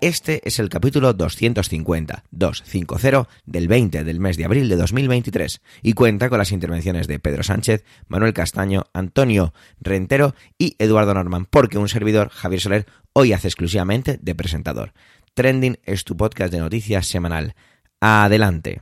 Este es el capítulo 250, 250 del 20 del mes de abril de 2023 y cuenta con las intervenciones de Pedro Sánchez, Manuel Castaño, Antonio Rentero y Eduardo Norman, porque un servidor, Javier Soler, hoy hace exclusivamente de presentador. Trending es tu podcast de noticias semanal. Adelante.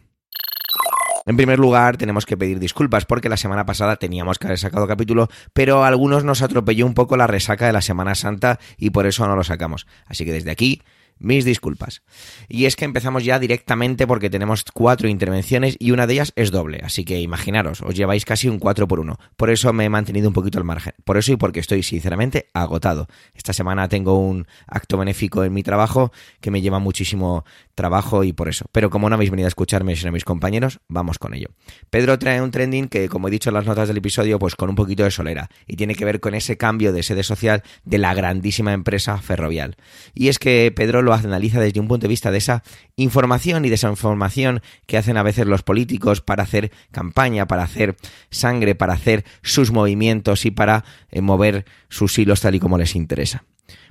En primer lugar, tenemos que pedir disculpas porque la semana pasada teníamos que haber sacado capítulo, pero a algunos nos atropelló un poco la resaca de la Semana Santa y por eso no lo sacamos. Así que desde aquí mis disculpas. Y es que empezamos ya directamente porque tenemos cuatro intervenciones y una de ellas es doble, así que imaginaros, os lleváis casi un 4 por 1. Por eso me he mantenido un poquito al margen. Por eso y porque estoy sinceramente agotado. Esta semana tengo un acto benéfico en mi trabajo que me lleva muchísimo trabajo y por eso. Pero como no habéis venido a escucharme sino a mis compañeros, vamos con ello. Pedro trae un trending que, como he dicho en las notas del episodio, pues con un poquito de solera y tiene que ver con ese cambio de sede social de la grandísima empresa ferrovial. Y es que Pedro lo analiza desde un punto de vista de esa información y desinformación que hacen a veces los políticos para hacer campaña, para hacer sangre, para hacer sus movimientos y para eh, mover sus hilos tal y como les interesa.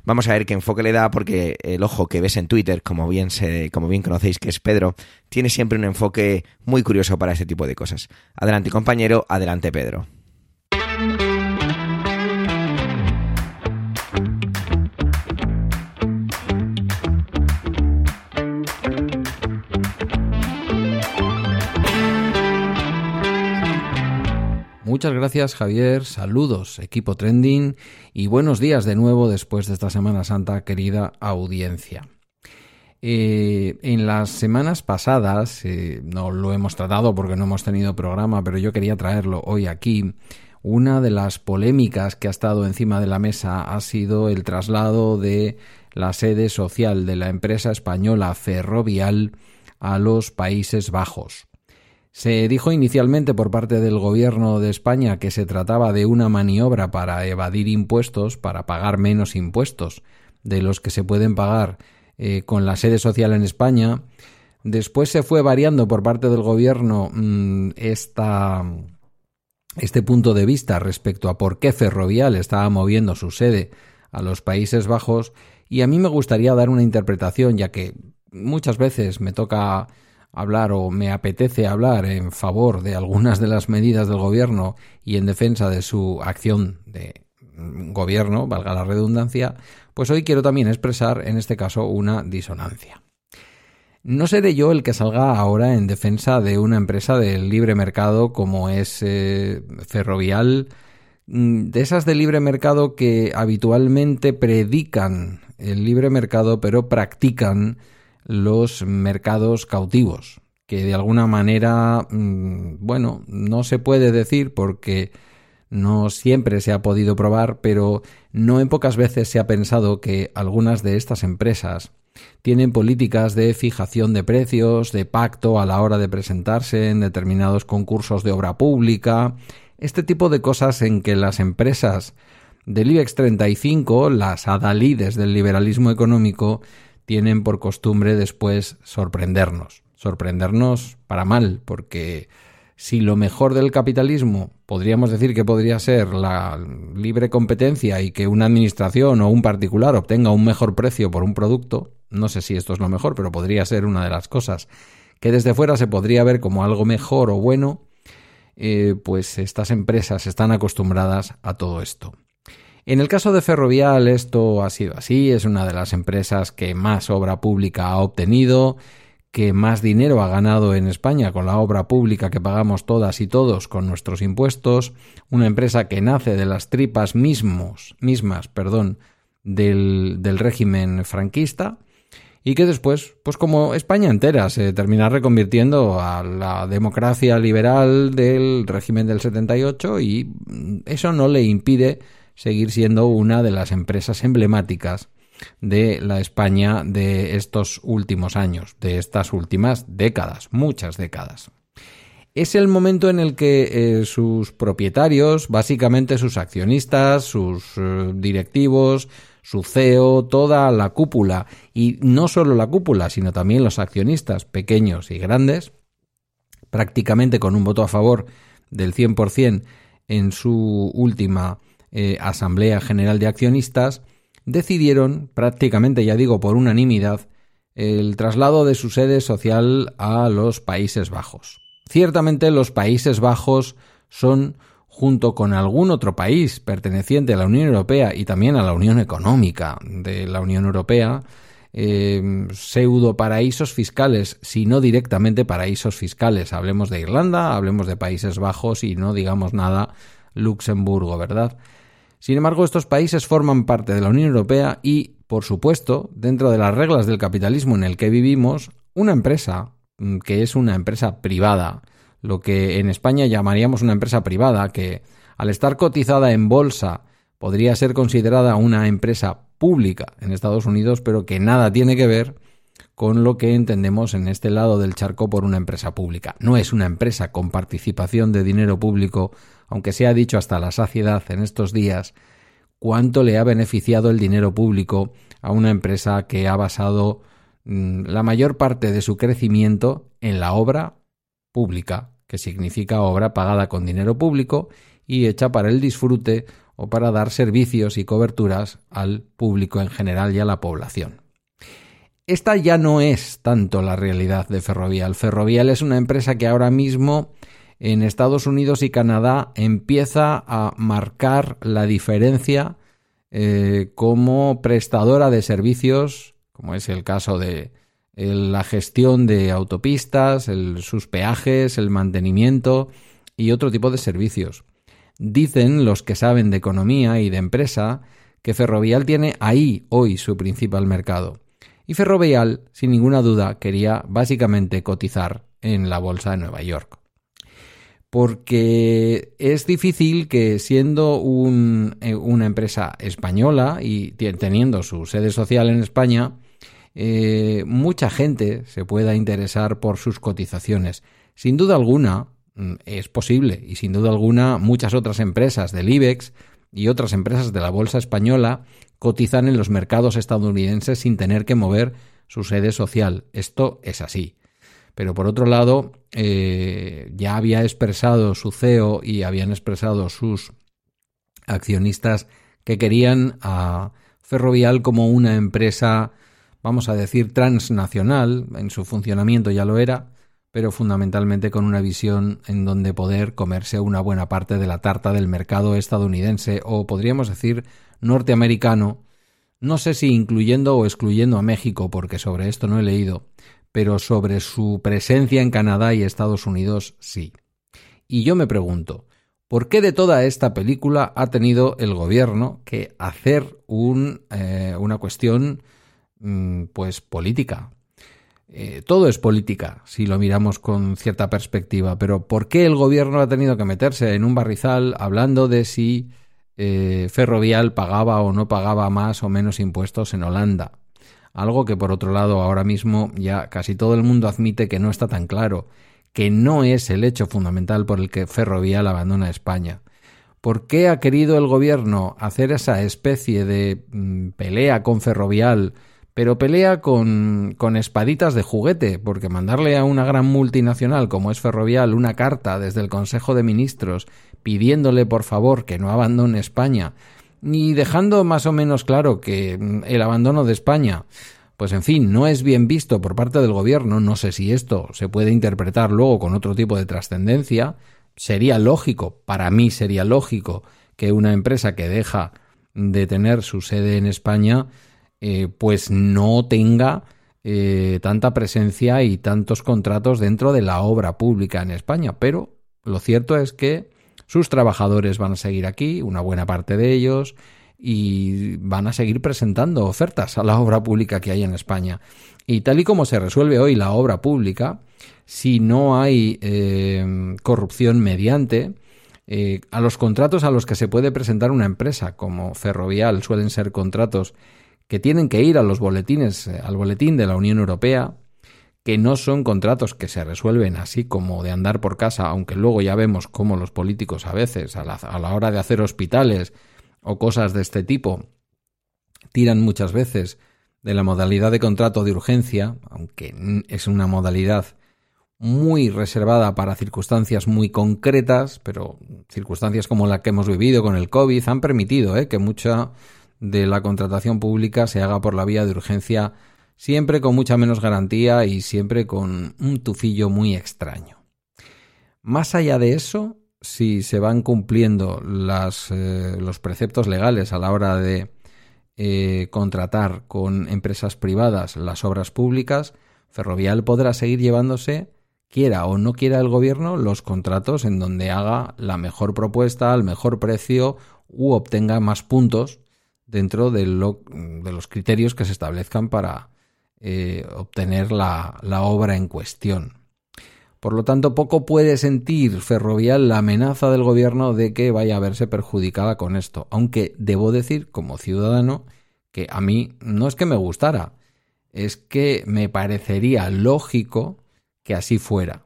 Vamos a ver qué enfoque le da porque el ojo que ves en Twitter, como bien se, como bien conocéis que es Pedro, tiene siempre un enfoque muy curioso para este tipo de cosas. Adelante compañero, adelante Pedro. Muchas gracias Javier, saludos equipo trending y buenos días de nuevo después de esta Semana Santa querida audiencia. Eh, en las semanas pasadas, eh, no lo hemos tratado porque no hemos tenido programa, pero yo quería traerlo hoy aquí. Una de las polémicas que ha estado encima de la mesa ha sido el traslado de la sede social de la empresa española Ferrovial a los Países Bajos. Se dijo inicialmente por parte del Gobierno de España que se trataba de una maniobra para evadir impuestos, para pagar menos impuestos de los que se pueden pagar eh, con la sede social en España. Después se fue variando por parte del Gobierno mm, esta, este punto de vista respecto a por qué Ferrovial estaba moviendo su sede a los Países Bajos y a mí me gustaría dar una interpretación ya que muchas veces me toca hablar o me apetece hablar en favor de algunas de las medidas del gobierno y en defensa de su acción de gobierno, valga la redundancia, pues hoy quiero también expresar en este caso una disonancia. No seré yo el que salga ahora en defensa de una empresa del libre mercado como es eh, Ferrovial, mm, de esas de libre mercado que habitualmente predican el libre mercado pero practican los mercados cautivos, que de alguna manera, mm, bueno, no se puede decir porque no siempre se ha podido probar, pero no en pocas veces se ha pensado que algunas de estas empresas tienen políticas de fijación de precios, de pacto a la hora de presentarse en determinados concursos de obra pública, este tipo de cosas en que las empresas del IBEX 35, las adalides del liberalismo económico, tienen por costumbre después sorprendernos. Sorprendernos para mal, porque si lo mejor del capitalismo podríamos decir que podría ser la libre competencia y que una administración o un particular obtenga un mejor precio por un producto, no sé si esto es lo mejor, pero podría ser una de las cosas que desde fuera se podría ver como algo mejor o bueno, eh, pues estas empresas están acostumbradas a todo esto. En el caso de Ferrovial esto ha sido así, es una de las empresas que más obra pública ha obtenido, que más dinero ha ganado en España con la obra pública que pagamos todas y todos con nuestros impuestos, una empresa que nace de las tripas mismos, mismas perdón, del, del régimen franquista y que después, pues como España entera, se termina reconvirtiendo a la democracia liberal del régimen del 78 y eso no le impide seguir siendo una de las empresas emblemáticas de la España de estos últimos años, de estas últimas décadas, muchas décadas. es el momento en el que eh, sus propietarios, básicamente sus accionistas, sus eh, directivos, su CEO, toda la cúpula, y no solo la cúpula, sino también los accionistas pequeños y grandes, prácticamente con un voto a favor del 100% en su última eh, Asamblea General de Accionistas, decidieron, prácticamente ya digo por unanimidad, el traslado de su sede social a los Países Bajos. Ciertamente los Países Bajos son, junto con algún otro país perteneciente a la Unión Europea y también a la Unión Económica de la Unión Europea, eh, pseudo paraísos fiscales, si no directamente paraísos fiscales. Hablemos de Irlanda, hablemos de Países Bajos y no digamos nada Luxemburgo, ¿verdad? Sin embargo, estos países forman parte de la Unión Europea y, por supuesto, dentro de las reglas del capitalismo en el que vivimos, una empresa, Mm, que es una empresa privada, lo que en España llamaríamos una empresa privada, que al estar cotizada en bolsa podría ser considerada una empresa pública en Estados Unidos, pero que nada tiene que ver con lo que entendemos en este lado del charco por una empresa pública. No es una empresa con participación de dinero público, aunque se ha dicho hasta la saciedad en estos días cuánto le ha beneficiado el dinero público a una empresa que ha basado Mm, la mayor parte de su crecimiento en la obra pública, que significa obra pagada con dinero público y hecha para el disfrute o para dar servicios y coberturas al público en general y a la población. Esta ya no es tanto la realidad de Ferrovial. Ferrovial es una empresa que ahora mismo en Estados Unidos y Canadá empieza a marcar la diferencia eh, como prestadora de servicios como es el caso de la gestión de autopistas, sus peajes, el mantenimiento y otro tipo de servicios. Dicen los que saben de economía y de empresa que Ferrovial tiene ahí hoy su principal mercado. Y Ferrovial, sin ninguna duda, quería básicamente cotizar en la Bolsa de Nueva York. Porque es difícil que siendo eh, una empresa española y teniendo su sede social en España, eh, mucha gente se pueda interesar por sus cotizaciones. Sin duda alguna, mm, es posible, y sin duda alguna, muchas otras empresas del IBEX y otras empresas de la Bolsa Española cotizan en los mercados estadounidenses sin tener que mover su sede social. Esto es así. Pero por otro lado, eh, ya había expresado su CEO y habían expresado sus accionistas que querían a Ferrovial como una empresa vamos a decir, transnacional, en su funcionamiento ya lo era, pero fundamentalmente con una visión en donde poder comerse una buena parte de la tarta del mercado estadounidense o podríamos decir norteamericano, no sé si incluyendo o excluyendo a México, porque sobre esto no he leído, pero sobre su presencia en Canadá y Estados Unidos sí. Y yo me pregunto, ¿por qué de toda esta película ha tenido el gobierno que hacer eh, una cuestión Mm, pues política. Eh, todo es política, si lo miramos con cierta perspectiva, pero ¿por qué el gobierno ha tenido que meterse en un barrizal hablando de si eh, Ferrovial pagaba o no pagaba más o menos impuestos en Holanda? Algo que por otro lado ahora mismo ya casi todo el mundo admite que no está tan claro, que no es el hecho fundamental por el que Ferrovial abandona España. ¿Por qué ha querido el gobierno hacer esa especie de mm, pelea con Ferrovial pero pelea con, con espaditas de juguete, porque mandarle a una gran multinacional como es Ferrovial una carta desde el Consejo de Ministros pidiéndole por favor que no abandone España y dejando más o menos claro que mm, el abandono de España pues en fin, no es bien visto por parte del gobierno, no sé si esto se puede interpretar luego con otro tipo de trascendencia, sería lógico, para mí sería lógico que una empresa que deja de tener su sede en España eh, pues no tenga eh, tanta presencia y tantos contratos dentro de la obra pública en España. Pero lo cierto es que sus trabajadores van a seguir aquí, una buena parte de ellos, y van a seguir presentando ofertas a la obra pública que hay en España. Y tal y como se resuelve hoy la obra pública, si no hay eh, corrupción mediante, a los contratos a los que se puede presentar una empresa, como Ferrovial, suelen ser contratos que tienen que ir a los boletines, eh, al boletín de la Unión Europea, que no son contratos que se resuelven así como de andar por casa, aunque luego ya vemos cómo los políticos a veces, a la, a la hora de hacer hospitales o cosas de este tipo, tiran muchas veces de la modalidad de contrato de urgencia, aunque es una modalidad muy reservada para circunstancias muy concretas, pero circunstancias como la que hemos vivido con el COVID han permitido ¿eh? que mucha de la contratación pública se haga por la vía de urgencia siempre con mucha menos garantía y siempre con un tufillo muy extraño. Más allá de eso, si se van cumpliendo eh, los preceptos legales a la hora de eh, contratar con empresas privadas las obras públicas, Ferrovial podrá seguir llevándose, quiera o no quiera el gobierno, los contratos en donde haga la mejor propuesta, al mejor precio u obtenga más puntos dentro de, de los criterios que se establezcan para, eh, obtener la, la obra en cuestión. Por lo tanto, poco puede sentir Ferrovial la amenaza del gobierno de que vaya a verse perjudicada con esto, aunque debo decir, como ciudadano, que a mí no es que me gustara, es que me parecería lógico que así fuera.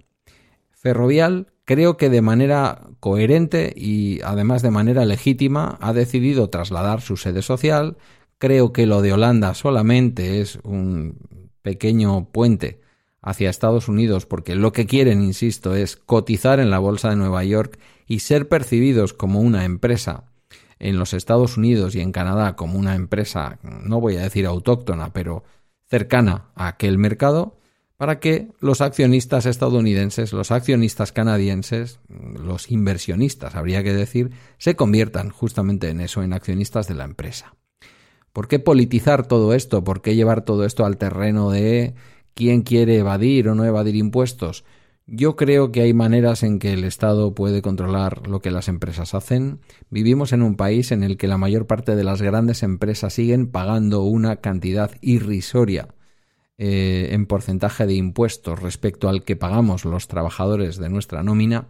Ferrovial creo que de manera coherente y además de manera legítima ha decidido trasladar su sede social, Creo que lo de Holanda solamente es un pequeño puente hacia Estados Unidos porque lo que quieren, insisto, es cotizar en la Bolsa de Nueva York y ser percibidos como una empresa en los Estados Unidos y en Canadá como una empresa, no voy a decir autóctona, pero cercana a aquel mercado, para que los accionistas estadounidenses, los accionistas canadienses, los inversionistas, habría que decir, se conviertan justamente en eso, en accionistas de la empresa. ¿Por qué politizar todo esto? ¿Por qué llevar todo esto al terreno de quién quiere evadir o no evadir impuestos? Yo creo que hay maneras en que el Estado puede controlar lo que las empresas hacen. Vivimos en un país en el que la mayor parte de las grandes empresas siguen pagando una cantidad irrisoria eh, en porcentaje de impuestos respecto al que pagamos los trabajadores de nuestra nómina.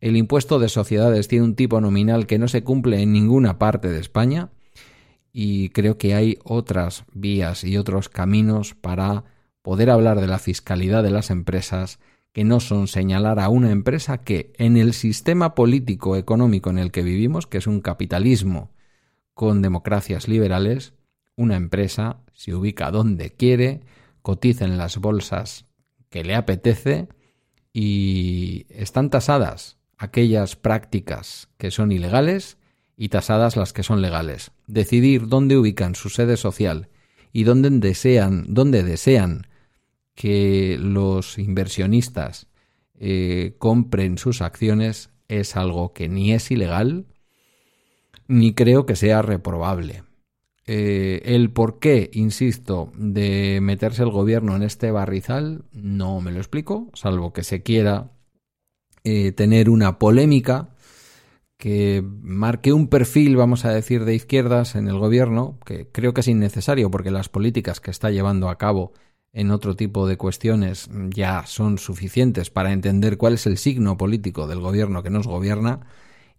El impuesto de sociedades tiene un tipo nominal que no se cumple en ninguna parte de España y creo que hay otras vías y otros caminos para poder hablar de la fiscalidad de las empresas que no son señalar a una empresa que en el sistema político económico en el que vivimos, que es un capitalismo con democracias liberales, una empresa se ubica donde quiere, cotiza en las bolsas que le apetece y están tasadas aquellas prácticas que son ilegales y tasadas las que son legales. Decidir dónde ubican su sede social y dónde desean, dónde desean que los inversionistas eh, compren sus acciones es algo que ni es ilegal ni creo que sea reprobable. Eh, el por qué, insisto, de meterse el gobierno en este barrizal no me lo explico, salvo que se quiera eh, tener una polémica que marque un perfil, vamos a decir, de izquierdas en el gobierno, que creo que es innecesario porque las políticas que está llevando a cabo en otro tipo de cuestiones ya son suficientes para entender cuál es el signo político del gobierno que nos gobierna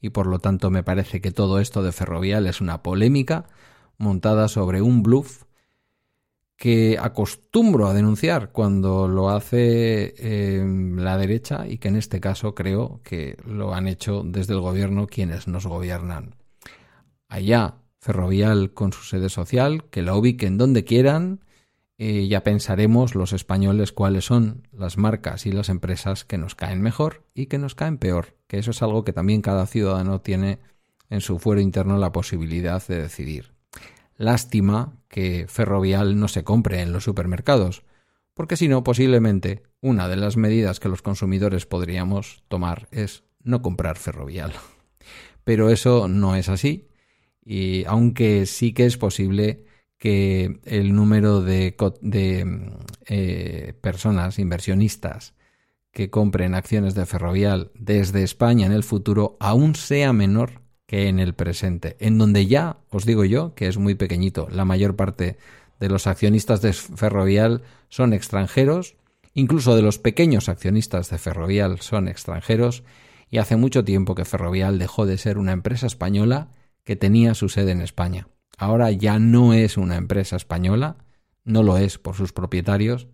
y por lo tanto me parece que todo esto de Ferrovial es una polémica montada sobre un bluff que acostumbro a denunciar cuando lo hace eh, la derecha y que en este caso creo que lo han hecho desde el gobierno quienes nos gobiernan. Allá, Ferrovial con su sede social, que la ubiquen donde quieran, eh, ya pensaremos los españoles cuáles son las marcas y las empresas que nos caen mejor y que nos caen peor, que eso es algo que también cada ciudadano tiene en su fuero interno la posibilidad de decidir. Lástima que Ferrovial no se compre en los supermercados, porque si no, posiblemente una de las medidas que los consumidores podríamos tomar es no comprar Ferrovial. Pero eso no es así, y aunque sí que es posible que el número de, eh, personas inversionistas que compren acciones de Ferrovial desde España en el futuro aún sea menor que en el presente, en donde ya, os digo yo, que es muy pequeñito, la mayor parte de los accionistas de Ferrovial son extranjeros, incluso de los pequeños accionistas de Ferrovial son extranjeros, y hace mucho tiempo que Ferrovial dejó de ser una empresa española que tenía su sede en España. Ahora ya no es una empresa española, no lo es por sus propietarios,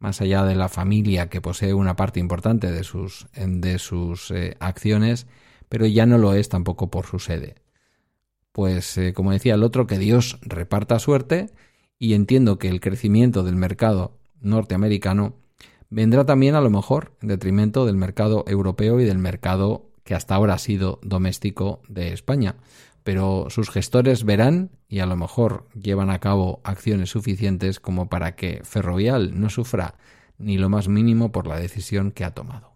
más allá de la familia que posee una parte importante de sus, de sus eh, acciones, pero ya no lo es tampoco por su sede. Pues, eh, como decía el otro, que Dios reparta suerte y entiendo que el crecimiento del mercado norteamericano vendrá también a lo mejor en detrimento del mercado europeo y del mercado que hasta ahora ha sido doméstico de España. Pero sus gestores verán y a lo mejor llevan a cabo acciones suficientes como para que Ferrovial no sufra ni lo más mínimo por la decisión que ha tomado.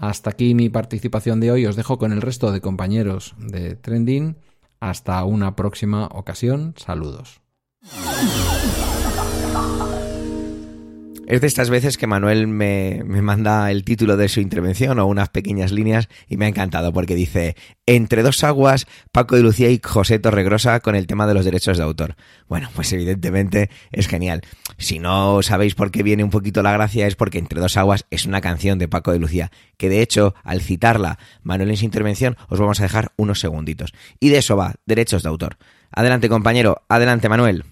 Hasta aquí mi participación de hoy. Os dejo con el resto de compañeros de Trending. Hasta una próxima ocasión. Saludos. Es de estas veces que Manuel me, manda el título de su intervención o unas pequeñas líneas y me ha encantado porque dice, entre dos aguas, Paco de Lucía y José Torregrosa con el tema de los derechos de autor. Bueno, pues evidentemente es genial. Si no sabéis por qué viene un poquito la gracia es porque entre dos aguas es una canción de Paco de Lucía, que de hecho, al citarla Manuel en su intervención, os vamos a dejar unos segunditos. Y de eso va, derechos de autor. Adelante compañero, adelante Manuel.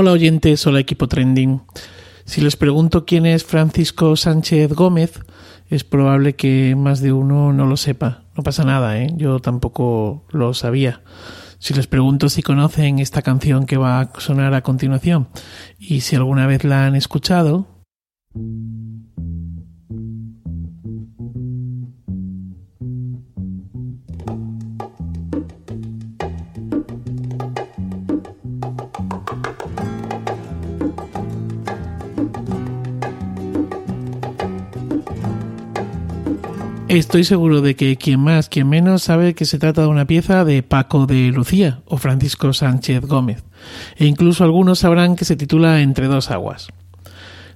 Hola oyentes, hola equipo trending. Si les pregunto quién es Francisco Sánchez Gómez, es probable que más de uno no lo sepa. No pasa nada, ¿eh? yo tampoco lo sabía. Si les pregunto si conocen esta canción que va a sonar a continuación y si alguna vez la han escuchado, Estoy seguro de que quien más, quien menos sabe que se trata de una pieza de Paco de Lucía o Francisco Sánchez Gómez, e incluso algunos sabrán que se titula Entre dos aguas.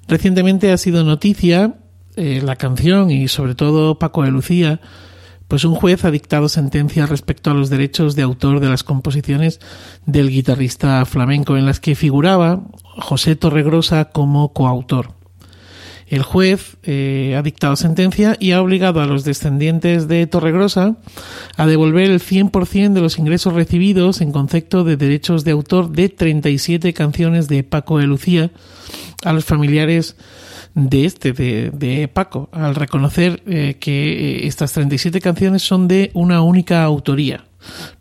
Recientemente ha sido noticia eh, la canción y sobre todo Paco de Lucía, pues un juez ha dictado sentencia respecto a los derechos de autor de las composiciones del guitarrista flamenco en las que figuraba José Torregrosa como coautor. El juez eh, ha dictado sentencia y ha obligado a los descendientes de Torregrosa a devolver el 100% de los ingresos recibidos en concepto de derechos de autor de 37 canciones de Paco de Lucía a los familiares de este, de, Paco, al reconocer eh, que eh, estas 37 canciones son de una única autoría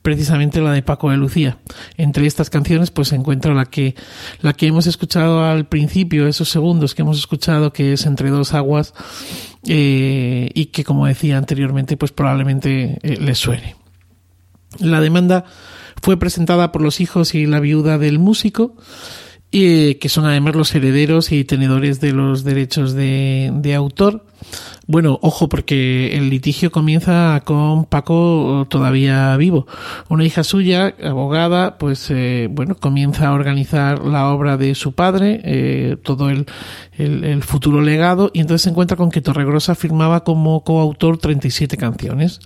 precisamente la de Paco de Lucía. Entre estas canciones pues se encuentra la que, la que hemos escuchado al principio, esos segundos que hemos escuchado que es Entre dos aguas eh, y que como decía anteriormente pues probablemente eh, les suene. La demanda fue presentada por los hijos y la viuda del músico y que son además los herederos y tenedores de los derechos de, de autor. Bueno, ojo, porque el litigio comienza con Paco todavía vivo. Una hija suya, abogada, pues eh, bueno, comienza a organizar la obra de su padre, eh, todo el, el, el, futuro legado, y entonces se encuentra con que Torregrosa firmaba como coautor 37 canciones.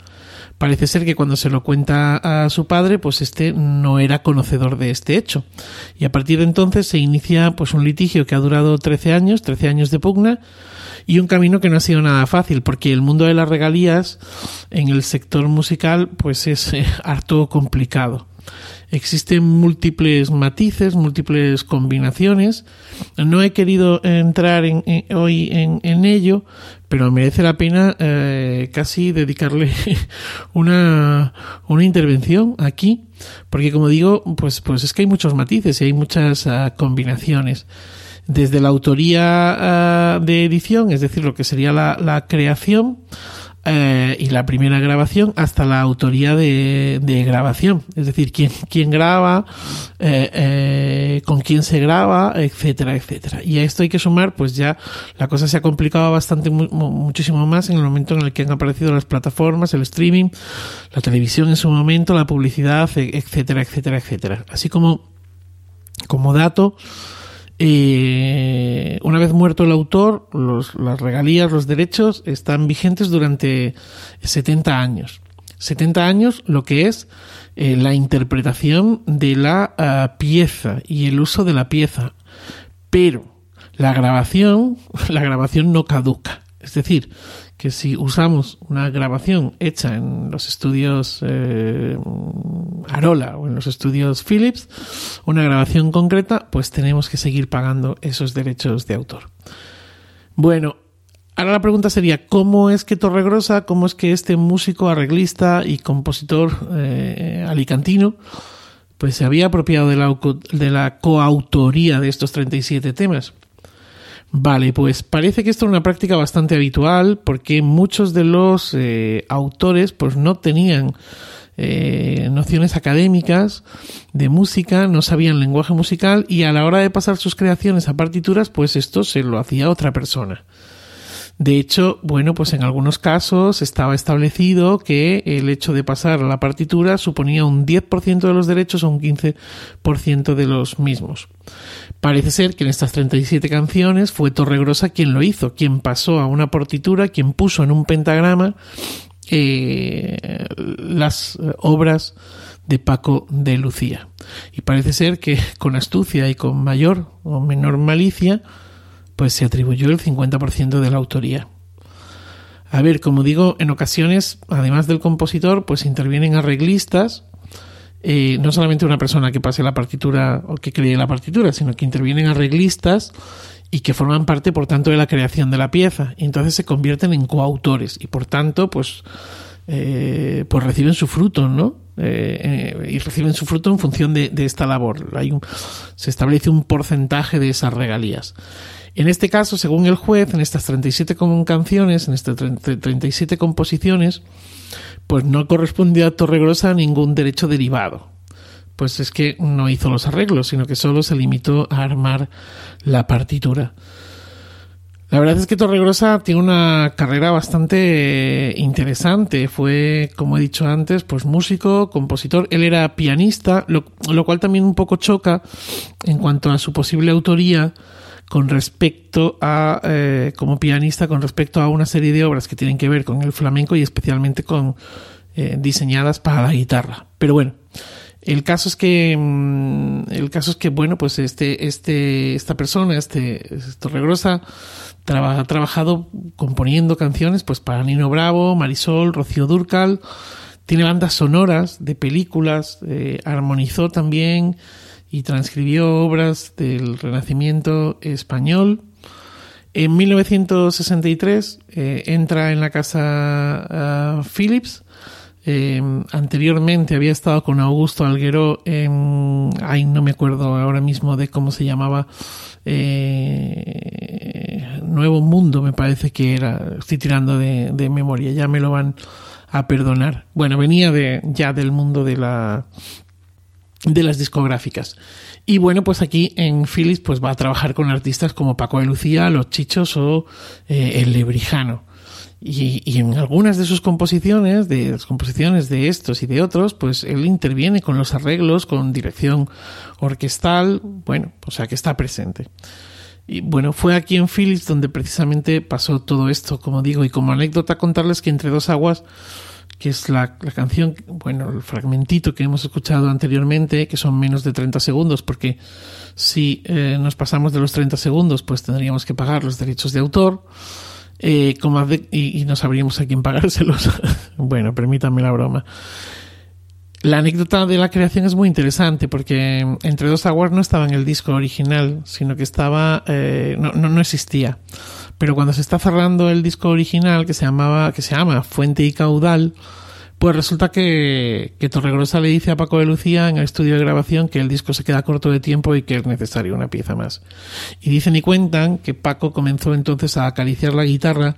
Parece ser que cuando se lo cuenta a su padre, pues este no era conocedor de este hecho. Y a partir de entonces se inicia pues un litigio que ha durado 13 años, 13 años de pugna, y un camino que no ha sido nada fácil, porque el mundo de las regalías en el sector musical pues es eh, harto complicado. Existen múltiples matices, múltiples combinaciones. No he querido entrar en, hoy en, ello, pero merece la pena eh, casi dedicarle una, una intervención aquí, porque como digo, pues, pues es que hay muchos matices y hay muchas uh, combinaciones. Desde la autoría uh, de edición, es decir, lo que sería la, la creación, eh, y la primera grabación hasta la autoría de, grabación, es decir, quién, quién graba, eh, eh, con quién se graba, etcétera, etcétera. Y a esto hay que sumar, pues ya la cosa se ha complicado bastante, muchísimo más en el momento en el que han aparecido las plataformas, el streaming, la televisión en su momento, la publicidad, etcétera, etcétera, etcétera. Así como, como dato, una vez muerto el autor, las regalías, los derechos están vigentes durante 70 años. 70 años lo que es eh, la interpretación de la ah, pieza y el uso de la pieza. Pero la grabación, la grabación no caduca. Es decir, que si usamos una grabación hecha en los estudios eh, Arola o en los estudios Philips, una grabación concreta, pues tenemos que seguir pagando esos derechos de autor. Bueno, ahora la pregunta sería, ¿cómo es que Torregrosa, cómo es que este músico, arreglista y compositor eh, alicantino, pues se había apropiado de la, de la coautoría de estos 37 temas? Vale, pues parece que esto es una práctica bastante habitual porque muchos de los eh, autores pues no tenían eh, nociones académicas de música, no sabían lenguaje musical y a la hora de pasar sus creaciones a partituras pues esto se lo hacía otra persona. De hecho, bueno, pues en algunos casos estaba establecido que el hecho de pasar a la partitura suponía un 10% de los derechos o un 15% de los mismos. Parece ser que en estas 37 canciones fue Torregrosa quien lo hizo, quien pasó a una partitura, quien puso en un pentagrama eh, las obras de Paco de Lucía. Y parece ser que con astucia y con mayor o menor malicia, pues se atribuyó el 50% de la autoría. A ver, como digo, en ocasiones, además del compositor, pues intervienen arreglistas, eh, no solamente una persona que pase la partitura o que cree la partitura, sino que intervienen arreglistas y que forman parte, por tanto, de la creación de la pieza. Y entonces se convierten en coautores y, por tanto, pues, eh, pues reciben su fruto, ¿no? Eh, y reciben su fruto en función de, esta labor. Hay un, se establece un porcentaje de esas regalías. En este caso, según el juez, en estas 37 canciones, en estas 37 composiciones, pues no correspondía a Torregrosa ningún derecho derivado. Pues es que no hizo los arreglos, sino que solo se limitó a armar la partitura. La verdad es que Torregrosa tiene una carrera bastante interesante. Fue, como he dicho antes, pues músico, compositor. Él era pianista, lo cual también un poco choca en cuanto a su posible autoría con respecto a, eh, como pianista, con respecto a una serie de obras que tienen que ver con el flamenco y especialmente con eh, diseñadas para la guitarra. Pero bueno, el caso es que, mm, el caso es que, bueno, pues este, este, esta persona, este, Torregrosa, ha trabajado componiendo canciones, pues para Nino Bravo, Marisol, Rocío Durcal, tiene bandas sonoras de películas, eh, armonizó también y transcribió obras del Renacimiento español. En 1963 eh, entra en la casa ah, Philips. Eh, anteriormente había estado con Augusto Alguero en. Ay, no me acuerdo ahora mismo de cómo se llamaba. Eh, Nuevo Mundo, me parece que era. Estoy tirando de, de memoria, ya me lo van a perdonar. Bueno, venía de, ya del mundo de la, de las discográficas. Y bueno, pues aquí en Philips pues va a trabajar con artistas como Paco de Lucía, Los Chichos o eh, El Lebrijano. Y, y, en algunas de sus composiciones, de las composiciones de estos y de otros, pues él interviene con los arreglos, con dirección orquestal, bueno, o sea que está presente. Y bueno, fue aquí en Philips donde precisamente pasó todo esto, como digo, y como anécdota contarles que entre dos aguas que es la, canción, bueno, el fragmentito que hemos escuchado anteriormente, que son menos de 30 segundos, porque si eh, nos pasamos de los 30 segundos, pues tendríamos que pagar los derechos de autor. Eh, como y, y, no sabríamos a quién pagárselos. bueno, permítanme la broma. La anécdota de la creación es muy interesante porque Entre dos aguas no estaba en el disco original, sino que estaba, eh, no, no, no existía. Pero cuando se está cerrando el disco original que se llamaba, que se llama Fuente y Caudal, pues resulta que, que Torregrosa le dice a Paco de Lucía en el estudio de grabación que el disco se queda corto de tiempo y que es necesario una pieza más. Y dicen y cuentan que Paco comenzó entonces a acariciar la guitarra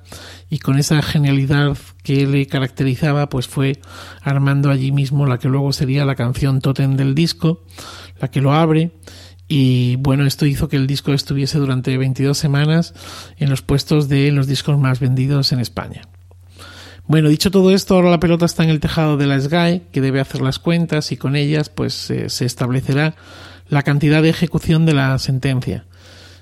y con esa genialidad que le caracterizaba, pues fue armando allí mismo la que luego sería la canción totem del disco, la que lo abre y bueno, esto hizo que el disco estuviese durante 22 semanas en los puestos de los discos más vendidos en España. Bueno, dicho todo esto, ahora la pelota está en el tejado de la SGAE, que debe hacer las cuentas y con ellas pues eh, se establecerá la cantidad de ejecución de la sentencia.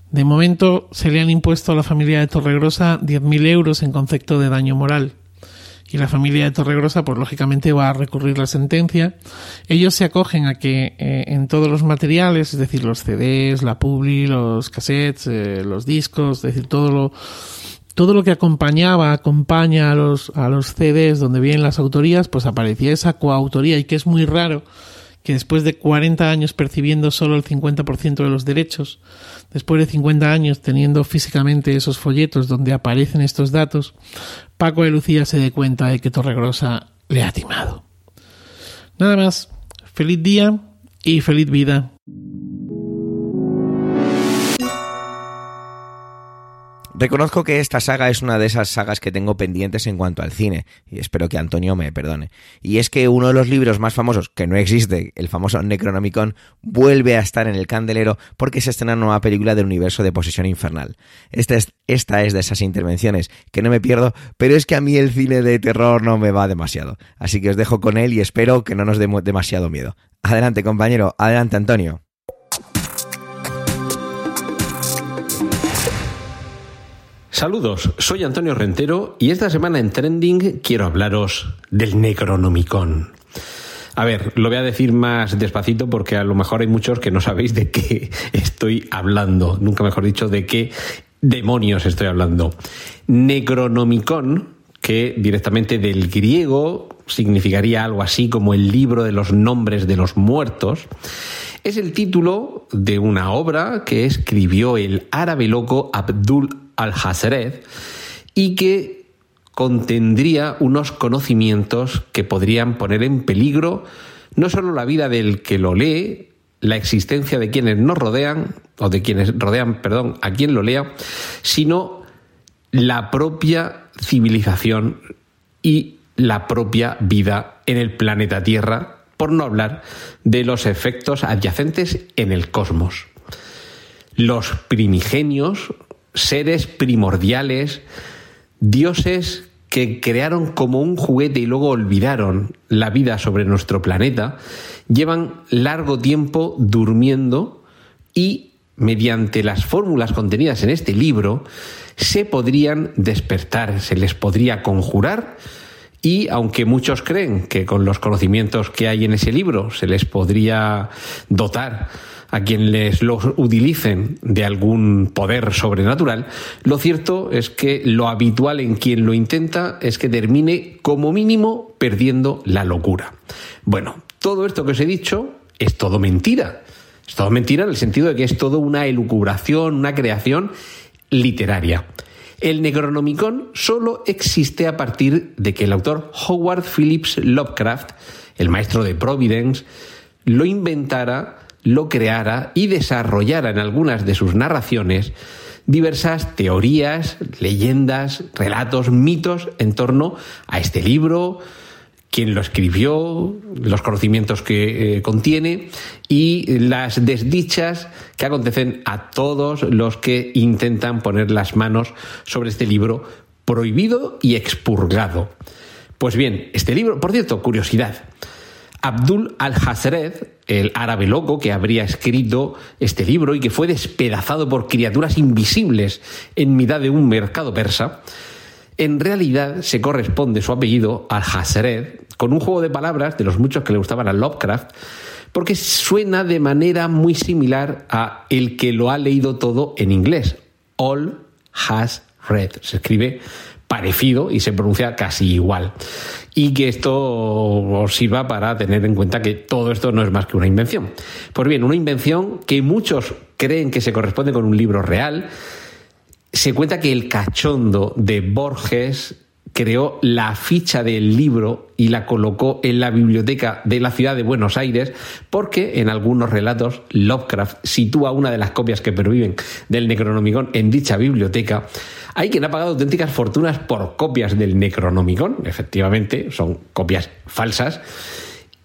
De momento se le han impuesto a la familia de Torregrosa 10.000 euros en concepto de daño moral y la familia de Torregrosa, pues lógicamente va a recurrir la sentencia. Ellos se acogen a que eh, en todos los materiales, es decir, los CDs, la publi, los cassettes, eh, los discos, es decir, todo lo, todo lo que acompañaba, acompaña a los, a los CDs donde vienen las autorías, pues aparecía esa coautoría y que es muy raro que después de 40 años percibiendo solo el 50% de los derechos, después de 50 años teniendo físicamente esos folletos donde aparecen estos datos, Paco de Lucía se dé cuenta de que Torregrosa le ha timado. Nada más, feliz día y feliz vida. Reconozco que esta saga es una de esas sagas que tengo pendientes en cuanto al cine, y espero que Antonio me perdone. Y es que uno de los libros más famosos, que no existe, el famoso Necronomicon, vuelve a estar en el candelero porque se estrena una nueva película del universo de Posesión Infernal. Esta es, esta es de esas intervenciones que no me pierdo, pero es que a mí el cine de terror no me va demasiado. Así que os dejo con él y espero que no nos dé demasiado miedo. Adelante compañero, adelante Antonio. Saludos, soy Antonio Rentero y esta semana en Trending quiero hablaros del Necronomicon. A ver, lo voy a decir más despacito porque a lo mejor hay muchos que no sabéis de qué estoy hablando, nunca mejor dicho de qué demonios estoy hablando. Necronomicon, que directamente del griego significaría algo así como el libro de los nombres de los muertos, es el título de una obra que escribió el árabe loco Abdul al-Hazred y que contendría unos conocimientos que podrían poner en peligro no solo la vida del que lo lee, la existencia de quienes nos rodean, o de quienes rodean, perdón, a quien lo lea, sino la propia civilización y la propia vida en el planeta Tierra, por no hablar de los efectos adyacentes en el cosmos. Los primigenios seres primordiales, dioses que crearon como un juguete y luego olvidaron la vida sobre nuestro planeta, llevan largo tiempo durmiendo y mediante las fórmulas contenidas en este libro se podrían despertar, se les podría conjurar y aunque muchos creen que con los conocimientos que hay en ese libro se les podría dotar a quien les los utilicen de algún poder sobrenatural, lo cierto es que lo habitual en quien lo intenta es que termine como mínimo perdiendo la locura. Bueno, todo esto que os he dicho es todo mentira. Es todo mentira en el sentido de que es todo una elucubración, una creación literaria. El Necronomicon solo existe a partir de que el autor Howard Phillips Lovecraft, el maestro de Providence, lo inventara lo creara y desarrollara en algunas de sus narraciones diversas teorías, leyendas, relatos, mitos en torno a este libro, quién lo escribió, los conocimientos que eh, contiene y las desdichas que acontecen a todos los que intentan poner las manos sobre este libro prohibido y expurgado. Pues bien, este libro, por cierto, curiosidad, Abdul al-Hazred, el árabe loco que habría escrito este libro y que fue despedazado por criaturas invisibles en mitad de un mercado persa, en realidad se corresponde su apellido al-Hazred con un juego de palabras de los muchos que le gustaban a Lovecraft, porque suena de manera muy similar a el que lo ha leído todo en inglés. All has read. Se escribe parecido y se pronuncia casi igual. Y que esto os sirva para tener en cuenta que todo esto no es más que una invención. Pues bien, una invención que muchos creen que se corresponde con un libro real. Se cuenta que el cachondo de Borges creó la ficha del libro y la colocó en la biblioteca de la ciudad de Buenos Aires porque en algunos relatos Lovecraft sitúa una de las copias que perviven del Necronomicon en dicha biblioteca. Hay quien ha pagado auténticas fortunas por copias del Necronomicon, efectivamente, son copias falsas,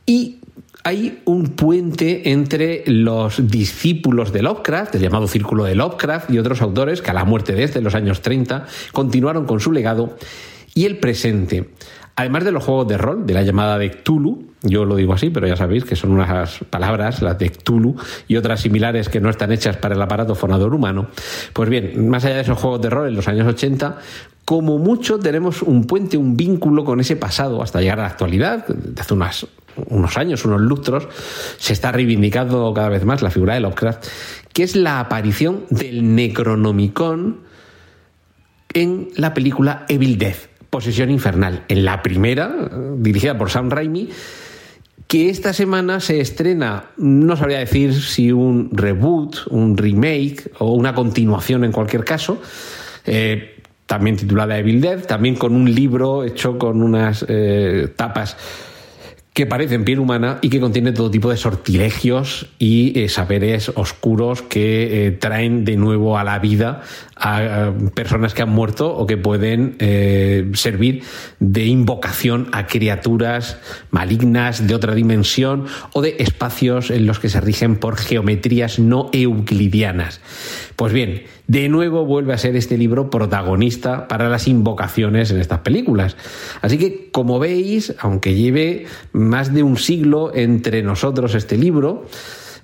y hay un puente entre los discípulos de Lovecraft, el llamado Círculo de Lovecraft, y otros autores que a la muerte de este en los años 30 continuaron con su legado y el presente. Además de los juegos de rol, de la llamada de Cthulhu, yo lo digo así, pero ya sabéis que son unas palabras, las de Cthulhu y otras similares que no están hechas para el aparato fonador humano. Pues bien, más allá de esos juegos de rol en los años 80, como mucho tenemos un puente, un vínculo con ese pasado hasta llegar a la actualidad, de hace unos años, unos lustros, se está reivindicando cada vez más la figura de Lovecraft, que es la aparición del Necronomicon en la película Evil Death, Posesión Infernal. En la primera, dirigida por Sam Raimi, que esta semana se estrena, no sabría decir si un reboot, un remake o una continuación en cualquier caso, eh, también titulada Evil Dead, también con un libro hecho con unas eh, tapas que parecen piel humana y que contiene todo tipo de sortilegios y eh, saberes oscuros que eh, traen de nuevo a la vida a, personas que han muerto o que pueden eh, servir de invocación a criaturas malignas de otra dimensión o de espacios en los que se rigen por geometrías no euclidianas. Pues bien, de nuevo vuelve a ser este libro protagonista para las invocaciones en estas películas. Así que, como veis, aunque lleve más de un siglo entre nosotros este libro,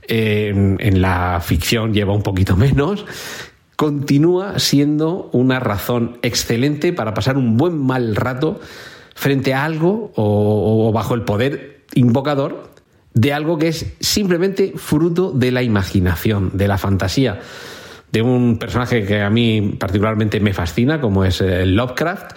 en, la ficción lleva un poquito menos, continúa siendo una razón excelente para pasar un buen mal rato frente a algo o, bajo el poder invocador de algo que es simplemente fruto de la imaginación, de la fantasía de un personaje que a mí particularmente me fascina, como es eh, Lovecraft,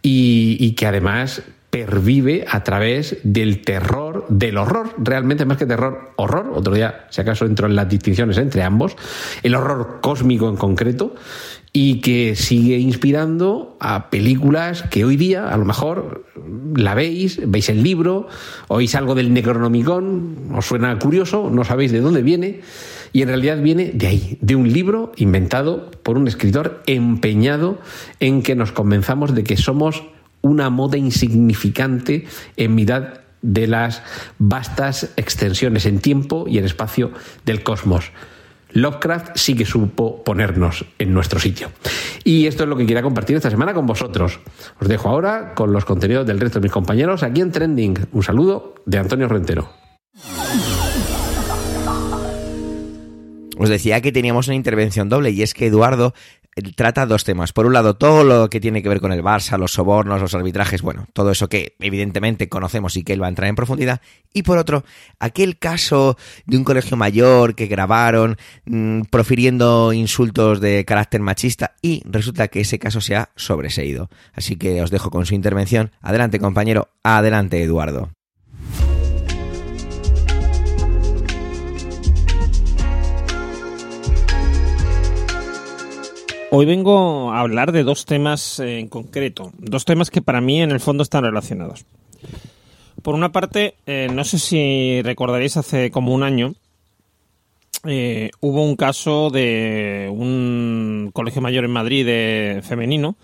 y, que además pervive a través del terror, del horror, realmente más que terror, horror, otro día si acaso entro en las distinciones entre ambos, el horror cósmico en concreto, y que sigue inspirando a películas que hoy día a lo mejor la veis, veis el libro, oís algo del Necronomicon, os suena curioso, no sabéis de dónde viene, y en realidad viene de ahí, de un libro inventado por un escritor empeñado en que nos convenzamos de que somos una moda insignificante en mitad de las vastas extensiones en tiempo y en espacio del cosmos. Lovecraft sí que supo ponernos en nuestro sitio. Y esto es lo que quería compartir esta semana con vosotros. Os dejo ahora con los contenidos del resto de mis compañeros aquí en Trending. Un saludo de Antonio Rentero. Os decía que teníamos una intervención doble y es que Eduardo trata dos temas. Por un lado, todo lo que tiene que ver con el Barça, los sobornos, los arbitrajes, bueno, todo eso que evidentemente conocemos y que él va a entrar en profundidad. Y por otro, aquel caso de un colegio mayor que grabaron mmm, profiriendo insultos de carácter machista y resulta que ese caso se ha sobreseído. Así que os dejo con su intervención. Adelante compañero, adelante Eduardo. Hoy vengo a hablar de dos temas en concreto, dos temas que para mí en el fondo están relacionados. Por una parte, eh, no sé si recordaréis hace como un año, eh, hubo un caso de un colegio mayor en Madrid de femenino,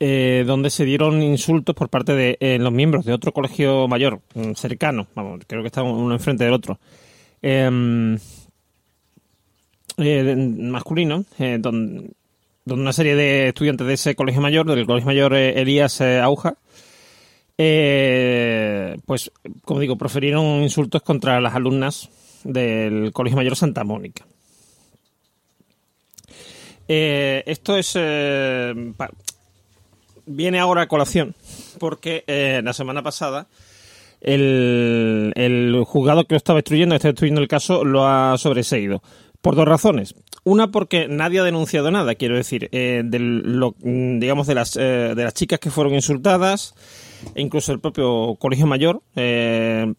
eh, donde se dieron insultos por parte de eh, los miembros de otro colegio mayor mm, cercano, vamos, creo que estaban uno enfrente del otro, em, eh, masculino, eh, donde, una serie de estudiantes de ese colegio mayor, del colegio mayor eh, Elías Auja, eh, pues, como digo, proferieron insultos contra las alumnas del colegio mayor Santa Mónica. Eh, esto es viene ahora a colación porque la semana pasada el, el, juzgado que lo estaba instruyendo, está instruyendo el caso, lo ha sobreseído. Por dos razones. Una porque nadie ha denunciado nada, quiero decir, eh, de lo, digamos de las eh, de las chicas que fueron insultadas, e incluso el propio colegio mayor eh,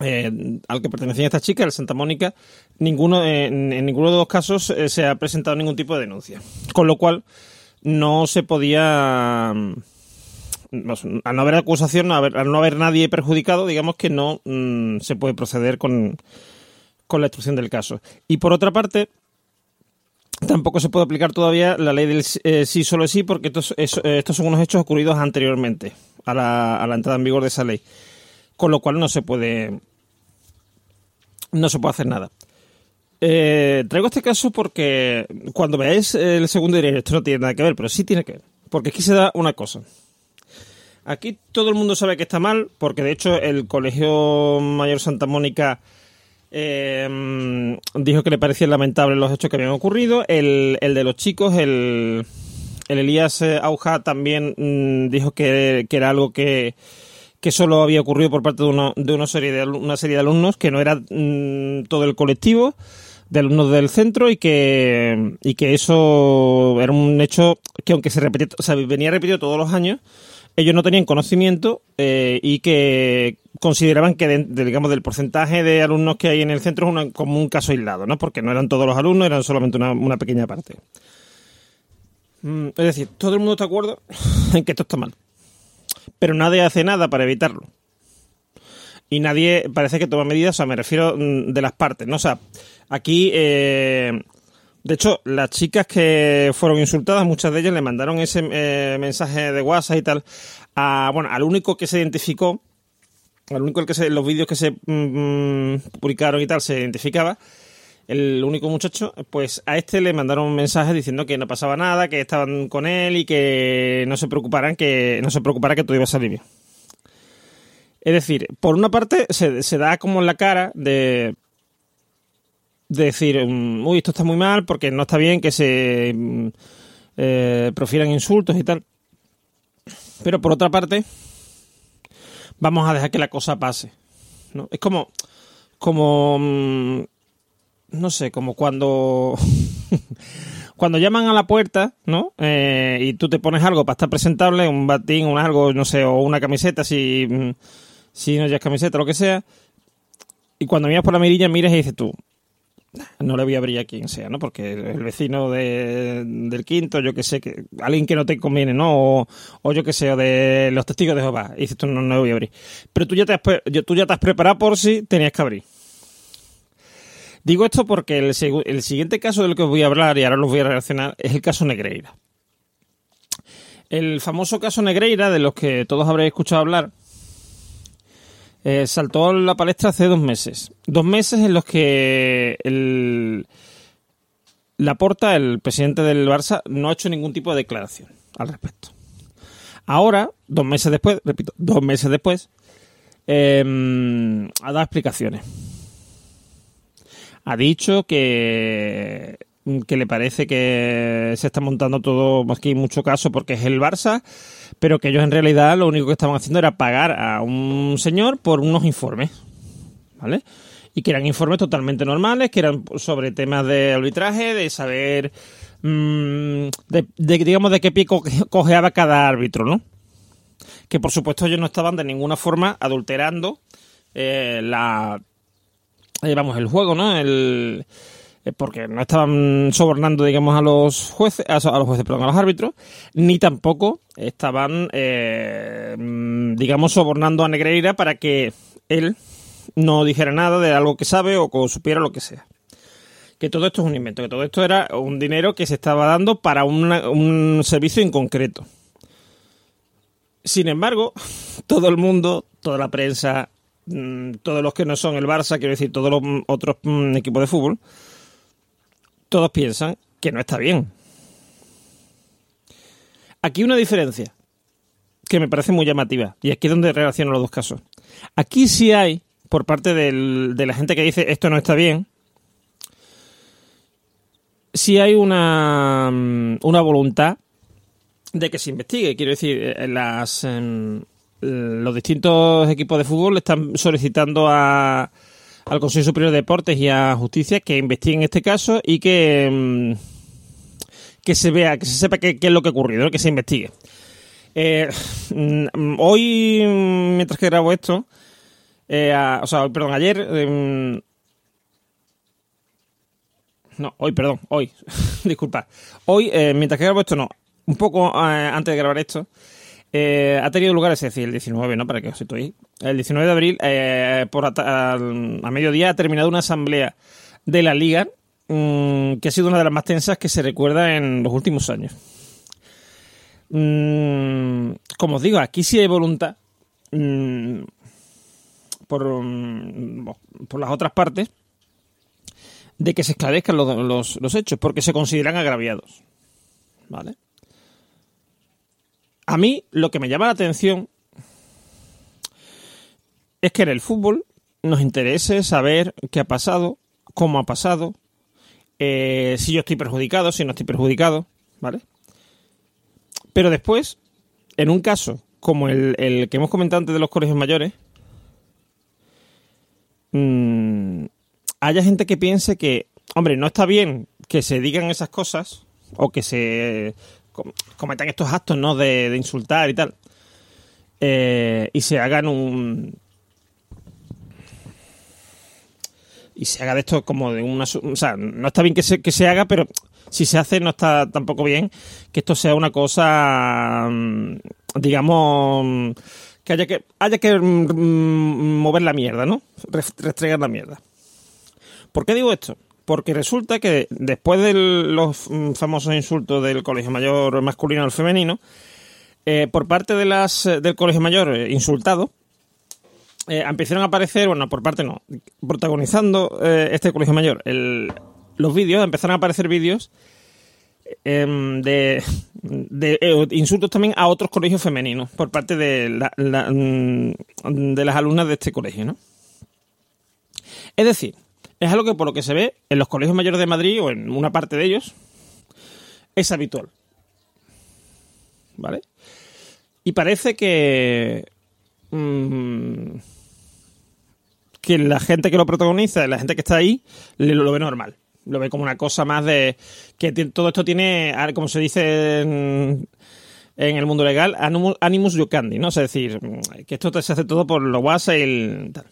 al que pertenecían estas chicas, el Santa Mónica, ninguno en, en ninguno de los casos se ha presentado ningún tipo de denuncia, con lo cual no se podía al no haber acusación, al no haber nadie perjudicado, digamos que no mmm, se puede proceder con, con la instrucción del caso. Y por otra parte, tampoco se puede aplicar todavía la ley del eh, sí solo sí, porque estos, es, estos son unos hechos ocurridos anteriormente a la, a la entrada en vigor de esa ley. Con lo cual no se puede. No se puede hacer nada. Eh, traigo este caso porque cuando veáis el segundo diréis, esto no tiene nada que ver, pero sí tiene que ver. Porque aquí se da una cosa. Aquí todo el mundo sabe que está mal, porque de hecho el Colegio Mayor Santa Mónica eh, dijo que le parecían lamentables los hechos que habían ocurrido. El, el de los chicos, el, el Elías Auja también mmm, dijo que, que, era algo que, que solo había ocurrido por parte de una, de una, serie, de, una serie de alumnos, que no era mmm, todo el colectivo. de alumnos del centro y que, y que eso era un hecho que aunque se repetía, o venía repetido todos los años, ellos no tenían conocimiento eh, y que consideraban que, digamos, del porcentaje de alumnos que hay en el centro es como un caso aislado, ¿no? Porque no eran todos los alumnos, eran solamente una, una pequeña parte. Mm, es decir, todo el mundo está de acuerdo en que esto está mal. Pero nadie hace nada para evitarlo. Y nadie parece que toma medidas, o sea, me refiero mm, de las partes, ¿no? O sea, aquí eh, de hecho, las chicas que fueron insultadas, muchas de ellas le mandaron ese eh, mensaje de WhatsApp y tal, a, bueno, al único que se identificó, al único que se, los vídeos que se mm, publicaron y tal se identificaba, el único muchacho, pues a este le mandaron un mensaje diciendo que no pasaba nada, que estaban con él y que no se preocuparan, que no se preocupara que todo iba a salir bien. Es decir, por una parte se, se da como en la cara de decir, mm, uy, esto está muy mal porque no está bien que se mm, eh, profieran insultos y tal. Pero por otra parte, vamos a dejar que la cosa pase. ¿no? Es como, como, mm, no sé, como cuando, cuando llaman a la puerta, ¿no? Eh, y tú te pones algo para estar presentable, un batín, un algo, no sé, o una camiseta, si, si no es camiseta, lo que sea. Y cuando miras por la mirilla, miras y dices tú, no le voy a abrir a quien sea, ¿no? Porque el vecino del quinto, yo que sé, que alguien que no te conviene, ¿no? O, yo que sé, de los testigos de Jehová. Y dices, tú no, no le voy a abrir. Pero tú ya, te has, tú ya te has preparado por si tenías que abrir. Digo esto porque el, el siguiente caso del que os voy a hablar, y ahora los voy a relacionar, es el caso Negreira. El famoso caso Negreira, de los que todos habréis escuchado hablar, eh, saltó la palestra hace dos meses. Dos meses en los que el Laporta, el presidente del Barça, no ha hecho ningún tipo de declaración al respecto. Ahora, dos meses después, repito, dos meses después, em, ha dado explicaciones. Ha dicho que que le parece que se está montando todo, más que mucho caso, porque es el Barça, pero que ellos en realidad lo único que estaban haciendo era pagar a un señor por unos informes, ¿vale? Y que eran informes totalmente normales, que eran sobre temas de arbitraje, de saber, mmm, de, digamos, de qué pie cojeaba cada árbitro, ¿no? Que por supuesto ellos no estaban de ninguna forma adulterando eh, la, eh, el juego, ¿no? El porque no estaban sobornando, digamos, a los jueces, a, los jueces, perdón, a los árbitros, ni tampoco estaban, eh, digamos, sobornando a Negreira para que él no dijera nada de algo que sabe o que supiera lo que sea. Que todo esto es un invento, que todo esto era un dinero que se estaba dando para un servicio en concreto. Sin embargo, todo el mundo, toda la prensa, mm, todos los que no son el Barça, quiero decir, todos los otros mm, equipos de fútbol, todos piensan que no está bien. Aquí una diferencia que me parece muy llamativa, y aquí es donde relaciono los dos casos. Aquí sí hay, por parte de la gente que dice esto no está bien, sí hay una, mm, una voluntad de que se investigue. Quiero decir, eh, las, los distintos equipos de fútbol están solicitando a, al Consejo Superior de Deportes y a Justicia que investiguen este caso y que, mm, que se vea, que se sepa qué, es lo que ha ocurrido, que se investigue. Eh, mm, hoy, mientras que grabo esto, eh, o sea, perdón, ayer, em, no, hoy, perdón, hoy, disculpa, hoy, eh, mientras que grabo esto, no, un poco antes de grabar esto, eh, ha tenido lugar, es decir, el 19, ¿no? Para que os ahí. El 19 de abril, eh, por a, mediodía, ha terminado una asamblea de la Liga mm, que ha sido una de las más tensas que se recuerda en los últimos años. Mm, como os digo, aquí sí hay voluntad mm, por, por las otras partes de que se esclarezcan los, los hechos, porque se consideran agraviados. ¿Vale? A mí lo que me llama la atención es que en el fútbol nos interese saber qué ha pasado, cómo ha pasado, eh, si yo estoy perjudicado, si no estoy perjudicado, ¿vale? Pero después, en un caso como el, que hemos comentado antes de los colegios mayores, mmm, haya gente que piense que hombre, no está bien que se digan esas cosas o que se cometan estos actos, ¿no? De, de insultar y tal. Eh, y se hagan un. Y se haga de esto como de una. O sea, no está bien que se, que se haga, pero si se hace, no está tampoco bien que esto sea una cosa. mm, Digamos. Que haya que, haya que mm, mm, mover la mierda, ¿no? Res- Restregar la mierda. ¿Por qué digo esto? Porque resulta que después de los mm, famosos insultos del colegio mayor masculino al femenino, eh, por parte de las eh, del colegio mayor eh, insultado, empezaron a aparecer, bueno, por parte no, protagonizando este colegio mayor, los vídeos, empezaron a aparecer vídeos em, de, insultos también a otros colegios femeninos por parte de, la, mm, de las alumnas de este colegio, ¿no? Es decir, es algo que por lo que se ve en los colegios mayores de Madrid o en una parte de ellos es habitual. ¿Vale? Y parece que. mm, que la gente que lo protagoniza, la gente que está ahí, lo ve normal. Lo ve como una cosa más de. que todo esto tiene, ah, como se dice en, en el mundo legal, animus, animus jucandi, ¿no? Es decir, mm, que esto se hace todo por lo guasa y tal.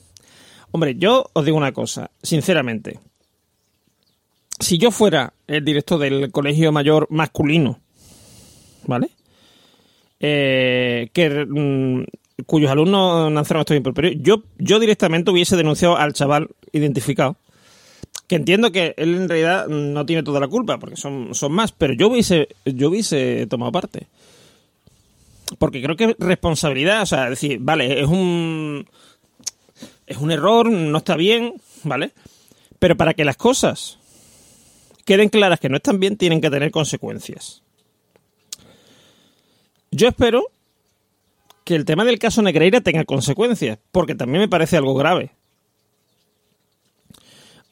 Hombre, yo os digo una cosa, sinceramente. Si yo fuera el director del colegio mayor masculino, ¿vale? Eh, que, mm, cuyos alumnos nacieron estos improperios, yo, yo directamente hubiese denunciado al chaval identificado. Que entiendo que él en realidad no tiene toda la culpa, porque son, son más, pero yo hubiese, yo hubiese tomado parte. Porque creo que es responsabilidad, o sea, decir, vale, es un, es un error, no está bien, ¿vale? Pero para que las cosas queden claras que no están bien, tienen que tener consecuencias. Yo espero que el tema del caso Negreira tenga consecuencias, porque también me parece algo grave.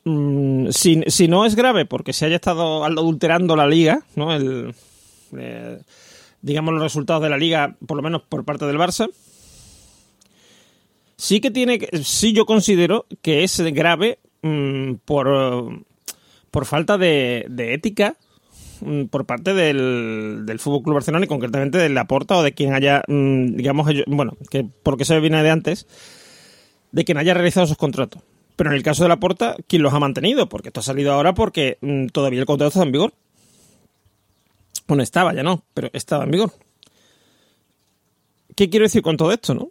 Mm, si, no es grave porque se haya estado adulterando la liga, ¿no? El, eh, digamos los resultados de la liga, por lo menos por parte del Barça, sí que tiene, sí yo considero que es grave mm, por, por falta de, ética mm, por parte del, del Fútbol Club Barcelona y concretamente del Laporta o de quien haya, mm, digamos, bueno, que porque se viene de antes, de quien haya realizado esos contratos. Pero en el caso de Laporta, ¿quién los ha mantenido? Porque esto ha salido ahora porque todavía el contrato está en vigor. Bueno, estaba, ya no, pero estaba en vigor. ¿Qué quiero decir con todo esto, no?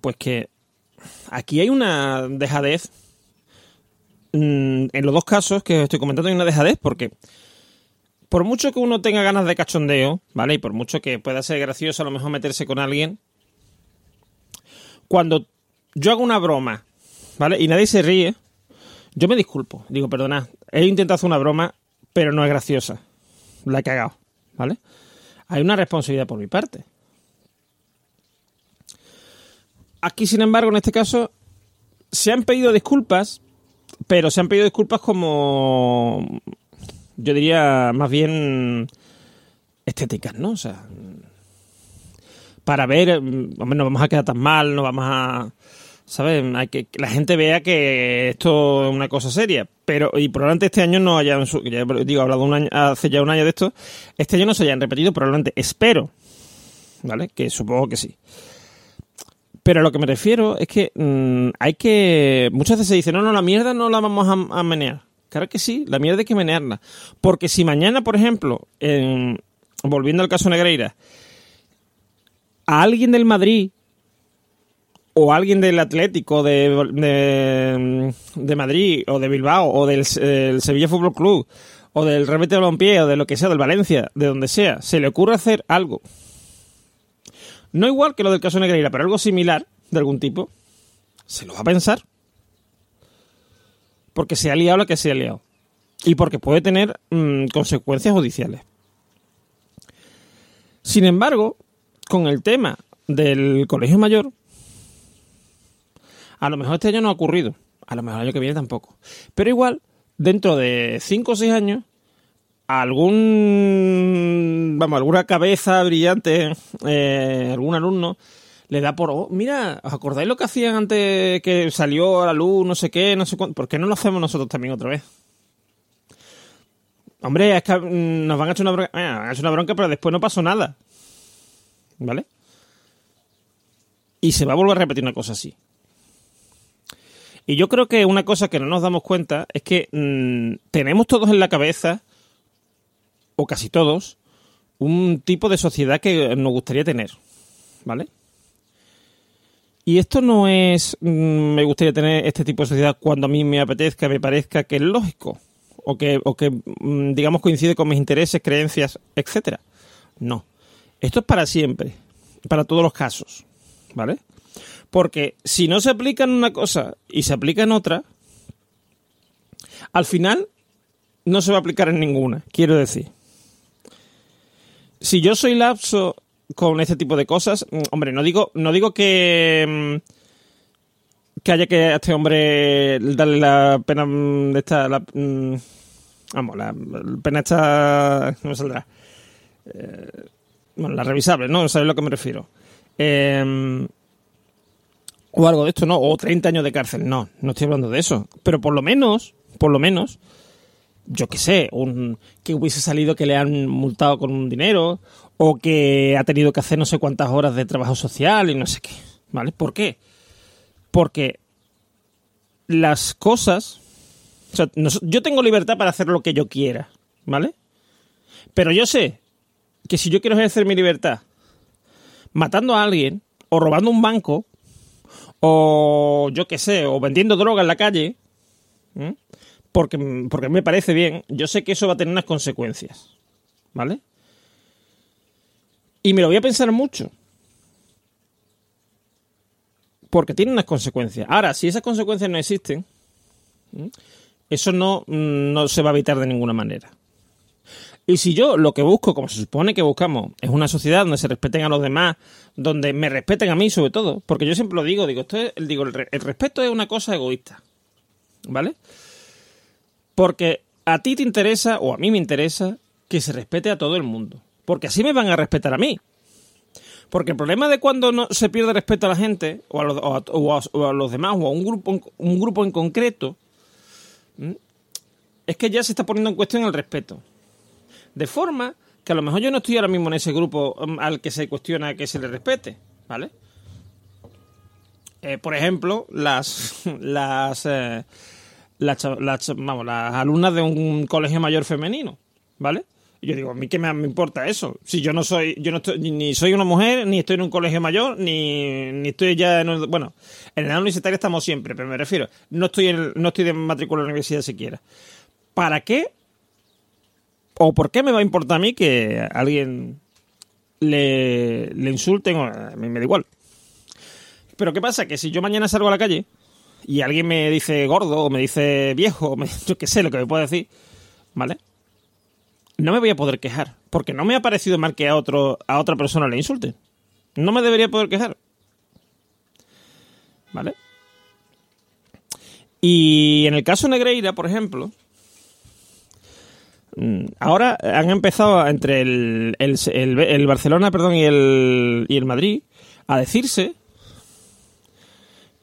Pues que aquí hay una dejadez. mm, en los dos casos que estoy comentando hay una dejadez porque por mucho que uno tenga ganas de cachondeo, ¿vale? Y por mucho que pueda ser gracioso a lo mejor meterse con alguien, cuando yo hago una broma, ¿vale? Y nadie se ríe, yo me disculpo. Digo, perdona, he intentado hacer una broma, pero no es graciosa. La he cagado, ¿vale? Hay una responsabilidad por mi parte. Aquí, sin embargo, en este caso, se han pedido disculpas, pero se han pedido disculpas como, yo diría, más bien estéticas, ¿no? O sea, para ver, hombre, no vamos a quedar tan mal, no vamos a, ¿sabes? Hay que que la gente vea que esto es una cosa seria, pero y probablemente este año no hayan, ya digo, he hablado un año, hace ya un año de esto, este año no se hayan repetido, probablemente, espero, ¿vale? Que supongo que sí. Pero a lo que me refiero es que mm, hay que. Muchas veces se dice, no, no, la mierda no la vamos a, a menear. Claro que sí, la mierda hay que menearla. Porque si mañana, por ejemplo, en- volviendo al caso Negreira, a alguien del Madrid o a alguien del Atlético de, de, Madrid o de Bilbao o del el Sevilla Fútbol Club o del Real Betis Balompié o de lo que sea, del Valencia, de donde sea, se le ocurre hacer algo no igual que lo del caso Negreira, pero algo similar de algún tipo, se lo va a pensar. Porque se ha liado la que se ha liado. Y porque puede tener mm, consecuencias judiciales. Sin embargo, con el tema del colegio mayor, a lo mejor este año no ha ocurrido. A lo mejor el año que viene tampoco. Pero igual, dentro de 5 o 6 años, algún vamos alguna cabeza brillante eh, algún alumno le da por oh, mira os acordáis lo que hacían antes que salió la luz no sé qué no sé cuánto ¿por qué no lo hacemos nosotros también otra vez? Hombre, es que mm, nos van a echar una bronca, eh, van a echar una bronca, pero después no pasó nada. ¿Vale? Y se va a volver a repetir una cosa así. Y yo creo que una cosa que no nos damos cuenta es que mm, tenemos todos en la cabeza, o casi todos, un tipo de sociedad que nos gustaría tener. ¿Vale? Y esto no es, mm, me gustaría tener este tipo de sociedad cuando a mí me apetezca, me parezca que es lógico, o que, o que mm, digamos, coincide con mis intereses, creencias, etcétera. No. Esto es para siempre, para todos los casos, ¿vale? Porque si no se aplica en una cosa y se aplica en otra, al final no se va a aplicar en ninguna, quiero decir. Si yo soy lapso con este tipo de cosas, mm, hombre, no digo, no digo que, mm, que haya que a este hombre darle la pena mm, de esta, la, vamos, la, pena esta, no saldrá. Eh, bueno, la revisable, ¿no? ¿Sabes a lo que me refiero? Eh, o algo de esto, no, o 30 años de cárcel, no, no estoy hablando de eso, pero por lo menos, por lo menos, yo qué sé, un, que hubiese salido que le han multado con un dinero, o que ha tenido que hacer no sé cuántas horas de trabajo social y no sé qué, ¿vale? ¿Por qué? Porque las cosas, yo tengo libertad para hacer lo que yo quiera, ¿vale? Pero yo sé que si yo quiero ejercer mi libertad matando a alguien o robando un banco, o yo qué sé, o vendiendo droga en la calle, porque, porque me parece bien, yo sé que eso va a tener unas consecuencias, ¿vale? Y me lo voy a pensar mucho. Porque tiene unas consecuencias. Ahora, si esas consecuencias no existen, eso no, no se va a evitar de ninguna manera. Y si yo lo que busco, como se supone que buscamos, es una sociedad donde se respeten a los demás, donde me respeten a mí sobre todo, porque yo siempre lo digo, digo, esto el, respeto es una cosa egoísta, ¿vale? Porque a ti te interesa, o a mí me interesa, que se respete a todo el mundo, porque así me van a respetar a mí. Porque el problema de cuando no se pierde respeto a la gente, o a los, demás, o a un grupo, un grupo en concreto, es que ya se está poniendo en cuestión el respeto. De forma que a lo mejor yo no estoy ahora mismo en ese grupo um, al que se cuestiona que se le respete, ¿vale? Eh, por ejemplo, las las, eh, las, vamos, las alumnas de un colegio mayor femenino, ¿vale? Y yo digo, a mí qué me, importa eso. Si yo no soy, yo no estoy, ni soy una mujer, ni estoy en un colegio mayor, ni, ni estoy ya en bueno, en el universitario estamos siempre, pero me refiero, no estoy no estoy de matrícula en la universidad siquiera. ¿Para qué ¿O por qué me va a importar a mí que alguien le, le insulten? O, a mí me da igual. Pero ¿qué pasa? Que si yo mañana salgo a la calle y alguien me dice gordo o me dice viejo, me, yo qué sé lo que me puede decir, ¿vale? No me voy a poder quejar, porque no me ha parecido mal que a, otro, a otra persona le insulte. No me debería poder quejar. ¿Vale? Y en el caso Negreira, por ejemplo, Mm, ahora han empezado entre el, el, Barcelona perdón, y, el, y el Madrid a decirse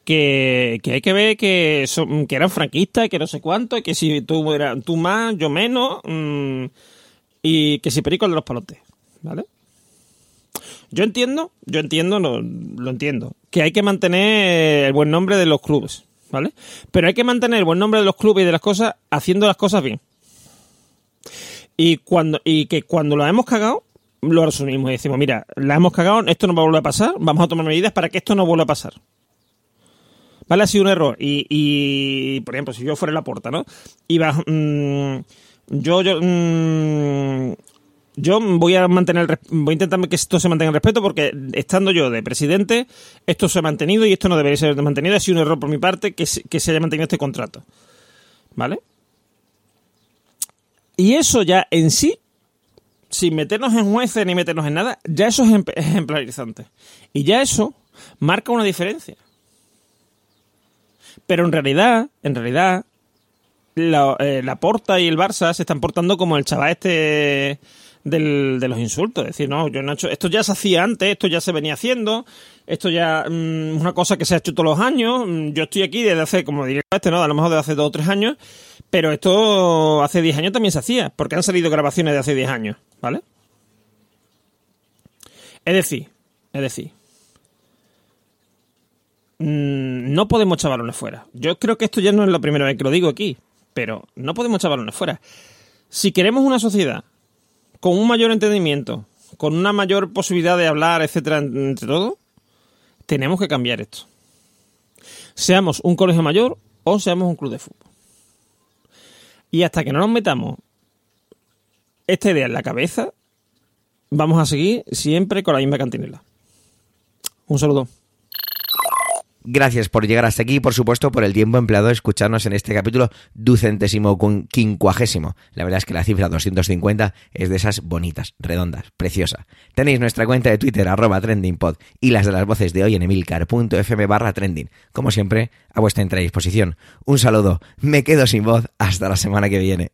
que, hay que ver que, son, que eran franquistas que no sé cuánto, y que si tú, era, tú más, yo menos, mm, y que si Perico el de los palotes, ¿vale? Yo entiendo, yo entiendo, lo, lo entiendo, que hay que mantener el buen nombre de los clubes, ¿vale? Pero hay que mantener el buen nombre de los clubes y de las cosas haciendo las cosas bien. Y, cuando, y que cuando lo hemos cagado, lo resumimos y decimos, mira, la hemos cagado, esto no va a volver a pasar, vamos a tomar medidas para que esto no vuelva a pasar. ¿Vale? Ha sido un error. Y, por ejemplo, si yo fuera la puerta, ¿no? Iba... Mmm, yo, yo, mmm, yo voy a mantener voy a intentar que esto se mantenga en respeto porque estando yo de presidente esto se ha mantenido y esto no debería ser mantenido ha sido un error por mi parte que que se haya mantenido este contrato vale y eso ya en sí, sin meternos en jueces ni meternos en nada, ya eso es ejemplarizante. Y ya eso marca una diferencia. Pero en realidad, en realidad, la, eh, la, Porta y el Barça se están portando como el chaval este del, de los insultos. Es decir, no, yo no he hecho, esto ya se hacía antes, esto ya se venía haciendo, esto ya es mm, una cosa que se ha hecho todos los años. Mm, yo estoy aquí desde hace, como diría este, ¿no? A lo mejor desde hace dos o tres años, pero esto hace diez años también se hacía, porque han salido grabaciones de hace diez años, ¿vale? Es decir, es decir, mm, no podemos echar balones fuera. Yo creo que esto ya no es la primera vez que lo digo aquí, pero no podemos echar balones fuera. Si queremos una sociedad con un mayor entendimiento, con una mayor posibilidad de hablar, etcétera, entre todos, tenemos que cambiar esto. Seamos un colegio mayor o seamos un club de fútbol. Y hasta que no nos metamos esta idea en la cabeza, vamos a seguir siempre con la misma cantinela. Un saludo. Gracias por llegar hasta aquí y, por supuesto, por el tiempo empleado a escucharnos en este capítulo ducentésimo quincuagésimo. La verdad es que la cifra 250 es de esas bonitas, redondas, preciosa. Tenéis nuestra cuenta de Twitter, arroba trendingpod, y las de las voces de hoy en emilcar.fm barra trending. Como siempre, a vuestra entera disposición. Un saludo, me quedo sin voz, hasta la semana que viene.